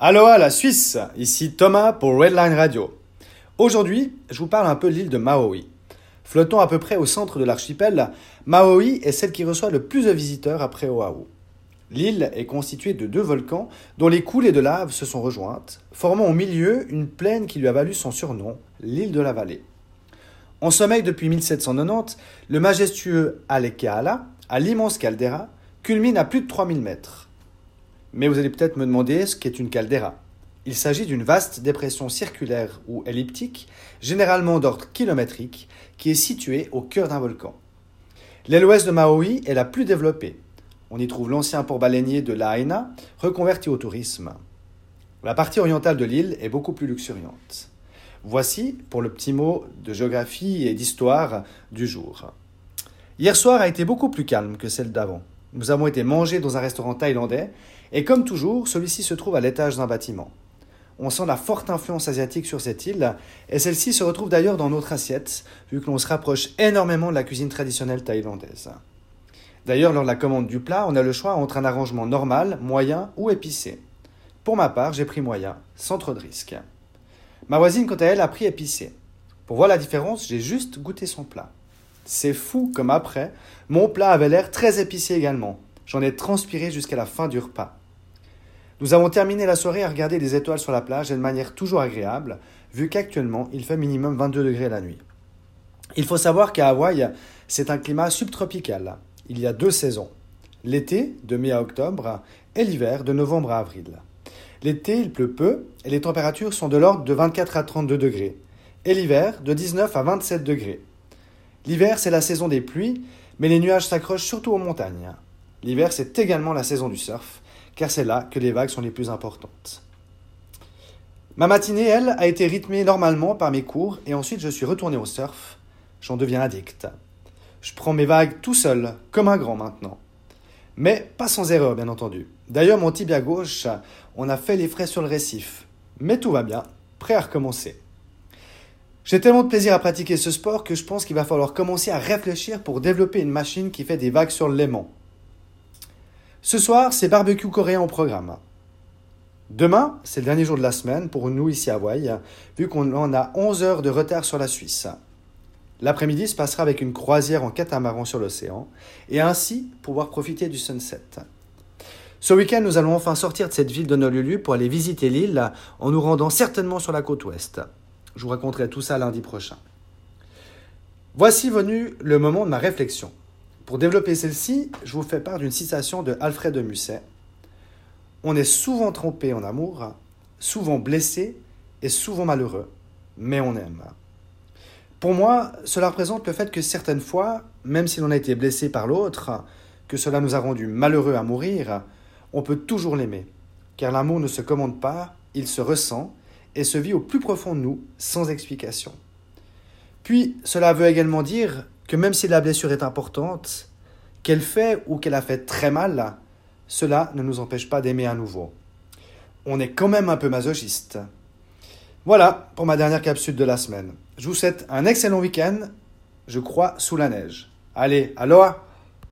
Aloha la Suisse, ici Thomas pour Redline Radio. Aujourd'hui, je vous parle un peu de l'île de Maui. Flottant à peu près au centre de l'archipel, Maui est celle qui reçoit le plus de visiteurs après Oahu. L'île est constituée de deux volcans dont les coulées de lave se sont rejointes, formant au milieu une plaine qui lui a valu son surnom, l'île de la vallée. En sommeil depuis 1790, le majestueux Alekeala, à l'immense caldeira, culmine à plus de 3000 mètres. Mais vous allez peut-être me demander ce qu'est une caldeira. Il s'agit d'une vaste dépression circulaire ou elliptique, généralement d'ordre kilométrique, qui est située au cœur d'un volcan. L'aile ouest de Maui est la plus développée. On y trouve l'ancien port baleinier de Lahaina, reconverti au tourisme. La partie orientale de l'île est beaucoup plus luxuriante. Voici pour le petit mot de géographie et d'histoire du jour. Hier soir a été beaucoup plus calme que celle d'avant. Nous avons été mangés dans un restaurant thaïlandais et comme toujours, celui-ci se trouve à l'étage d'un bâtiment. On sent la forte influence asiatique sur cette île et celle-ci se retrouve d'ailleurs dans notre assiette vu que l'on se rapproche énormément de la cuisine traditionnelle thaïlandaise. D'ailleurs, lors de la commande du plat, on a le choix entre un arrangement normal, moyen ou épicé. Pour ma part, j'ai pris moyen, sans trop de risques. Ma voisine, quant à elle, a pris épicé. Pour voir la différence, j'ai juste goûté son plat. C'est fou comme après, mon plat avait l'air très épicé également. J'en ai transpiré jusqu'à la fin du repas. Nous avons terminé la soirée à regarder des étoiles sur la plage et de manière toujours agréable, vu qu'actuellement il fait minimum 22 degrés la nuit. Il faut savoir qu'à Hawaï, c'est un climat subtropical. Il y a deux saisons. L'été, de mai à octobre, et l'hiver, de novembre à avril. L'été, il pleut peu et les températures sont de l'ordre de 24 à 32 degrés. Et l'hiver, de 19 à 27 degrés. L'hiver, c'est la saison des pluies, mais les nuages s'accrochent surtout aux montagnes. L'hiver, c'est également la saison du surf, car c'est là que les vagues sont les plus importantes. Ma matinée, elle, a été rythmée normalement par mes cours et ensuite je suis retourné au surf. J'en deviens addict. Je prends mes vagues tout seul, comme un grand maintenant. Mais pas sans erreur, bien entendu. D'ailleurs, mon tibia gauche, on a fait les frais sur le récif. Mais tout va bien, prêt à recommencer. J'ai tellement de plaisir à pratiquer ce sport que je pense qu'il va falloir commencer à réfléchir pour développer une machine qui fait des vagues sur l'aimant. Ce soir, c'est barbecue coréen au programme. Demain, c'est le dernier jour de la semaine pour nous ici à Hawaï, vu qu'on en a 11 heures de retard sur la Suisse. L'après-midi se passera avec une croisière en catamaran sur l'océan et ainsi pouvoir profiter du sunset. Ce week-end, nous allons enfin sortir de cette ville d'Honolulu pour aller visiter l'île en nous rendant certainement sur la côte ouest. Je vous raconterai tout ça lundi prochain. Voici venu le moment de ma réflexion. Pour développer celle-ci, je vous fais part d'une citation de Alfred de Musset. On est souvent trompé en amour, souvent blessé et souvent malheureux, mais on aime. Pour moi, cela représente le fait que certaines fois, même si l'on a été blessé par l'autre, que cela nous a rendu malheureux à mourir, on peut toujours l'aimer. Car l'amour ne se commande pas, il se ressent et se vit au plus profond de nous, sans explication. Puis, cela veut également dire que même si la blessure est importante, qu'elle fait ou qu'elle a fait très mal, cela ne nous empêche pas d'aimer à nouveau. On est quand même un peu masochiste. Voilà pour ma dernière capsule de la semaine. Je vous souhaite un excellent week-end, je crois, sous la neige. Allez, aloha